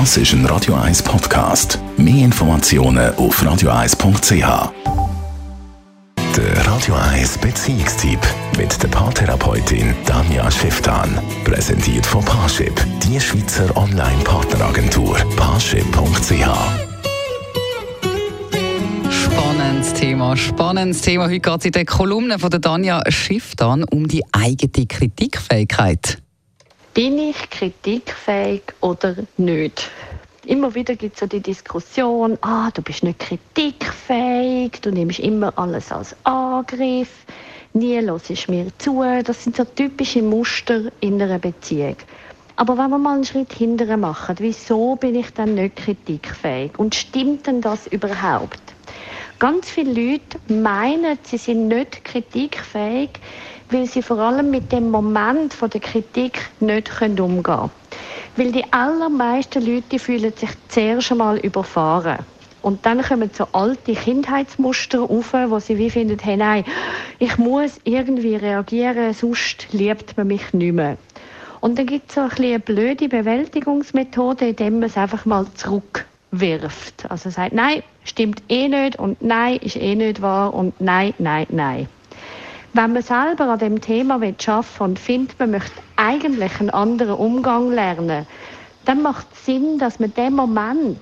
Das ist ein Radio 1 Podcast. Mehr Informationen auf radio1.ch. Der Radio 1 Beziehungstyp mit der Paartherapeutin Danja Schifftan. Präsentiert von Paarship, die Schweizer Online-Partneragentur. Paarship.ch Spannendes Thema, spannendes Thema. Heute geht es in der Kolumne von der Danja Schifftan um die eigene Kritikfähigkeit. Bin ich kritikfähig oder nicht? Immer wieder gibt es so die Diskussion, ah, du bist nicht kritikfähig, du nimmst immer alles als Angriff, nie hörst mir zu. Das sind so typische Muster in einer Beziehung. Aber wenn wir mal einen Schritt hinterher machen, wieso bin ich dann nicht kritikfähig? Und stimmt denn das überhaupt? Ganz viele Leute meinen, sie sind nicht kritikfähig, weil sie vor allem mit dem Moment von der Kritik nicht umgehen können. Weil die allermeisten Leute fühlen sich zuerst einmal überfahren. Und dann kommen so alte Kindheitsmuster auf, wo sie wie finden, hey, nein, ich muss irgendwie reagieren, sonst liebt man mich nicht mehr. Und dann gibt es so ein eine blöde Bewältigungsmethode, indem man es einfach mal zurückwirft. Also sagt, nein, stimmt eh nicht und nein, ist eh nicht wahr und nein, nein, nein. Wenn man selber an dem Thema arbeiten will und findet, man möchte eigentlich einen anderen Umgang lernen, dann macht es Sinn, dass man den Moment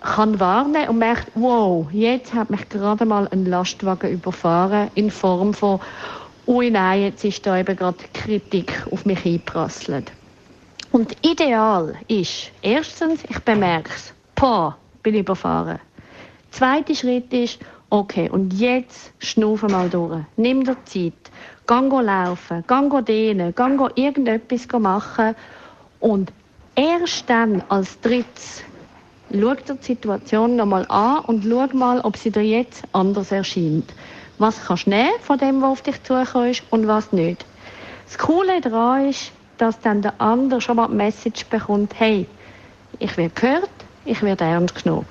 kann wahrnehmen und merkt, wow, jetzt hat mich gerade mal ein Lastwagen überfahren in Form von, ui nein, jetzt ist da eben gerade Kritik auf mich eingeprasselt. Und ideal ist, erstens, ich bemerke es, boah, bin überfahren. Zweiter Schritt ist, okay, und jetzt schnufe mal durch. Nimm dir Zeit. Gang laufen, gang dehnen, gang irgendetwas machen. Und erst dann als drittes schau dir die Situation nochmal an und schau mal, ob sie dir jetzt anders erscheint. Was kannst du nehmen von dem, was auf dich zukommt und was nicht. Das Coole daran ist, dass dann der andere schon mal die Message bekommt, hey, ich werde gehört, ich werde ernst genommen.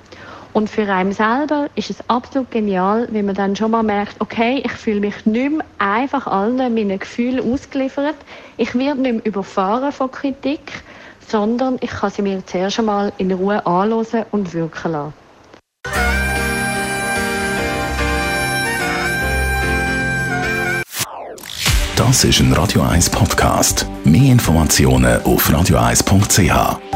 Und für einen selber ist es absolut genial, wenn man dann schon mal merkt, okay, ich fühle mich nicht mehr einfach allen meinen Gefühlen ausgeliefert. Ich werde nicht mehr überfahren von Kritik, sondern ich kann sie mir zuerst einmal in Ruhe anhören und wirken lassen. Das ist ein Radio 1 Podcast. Mehr Informationen auf radio1.ch.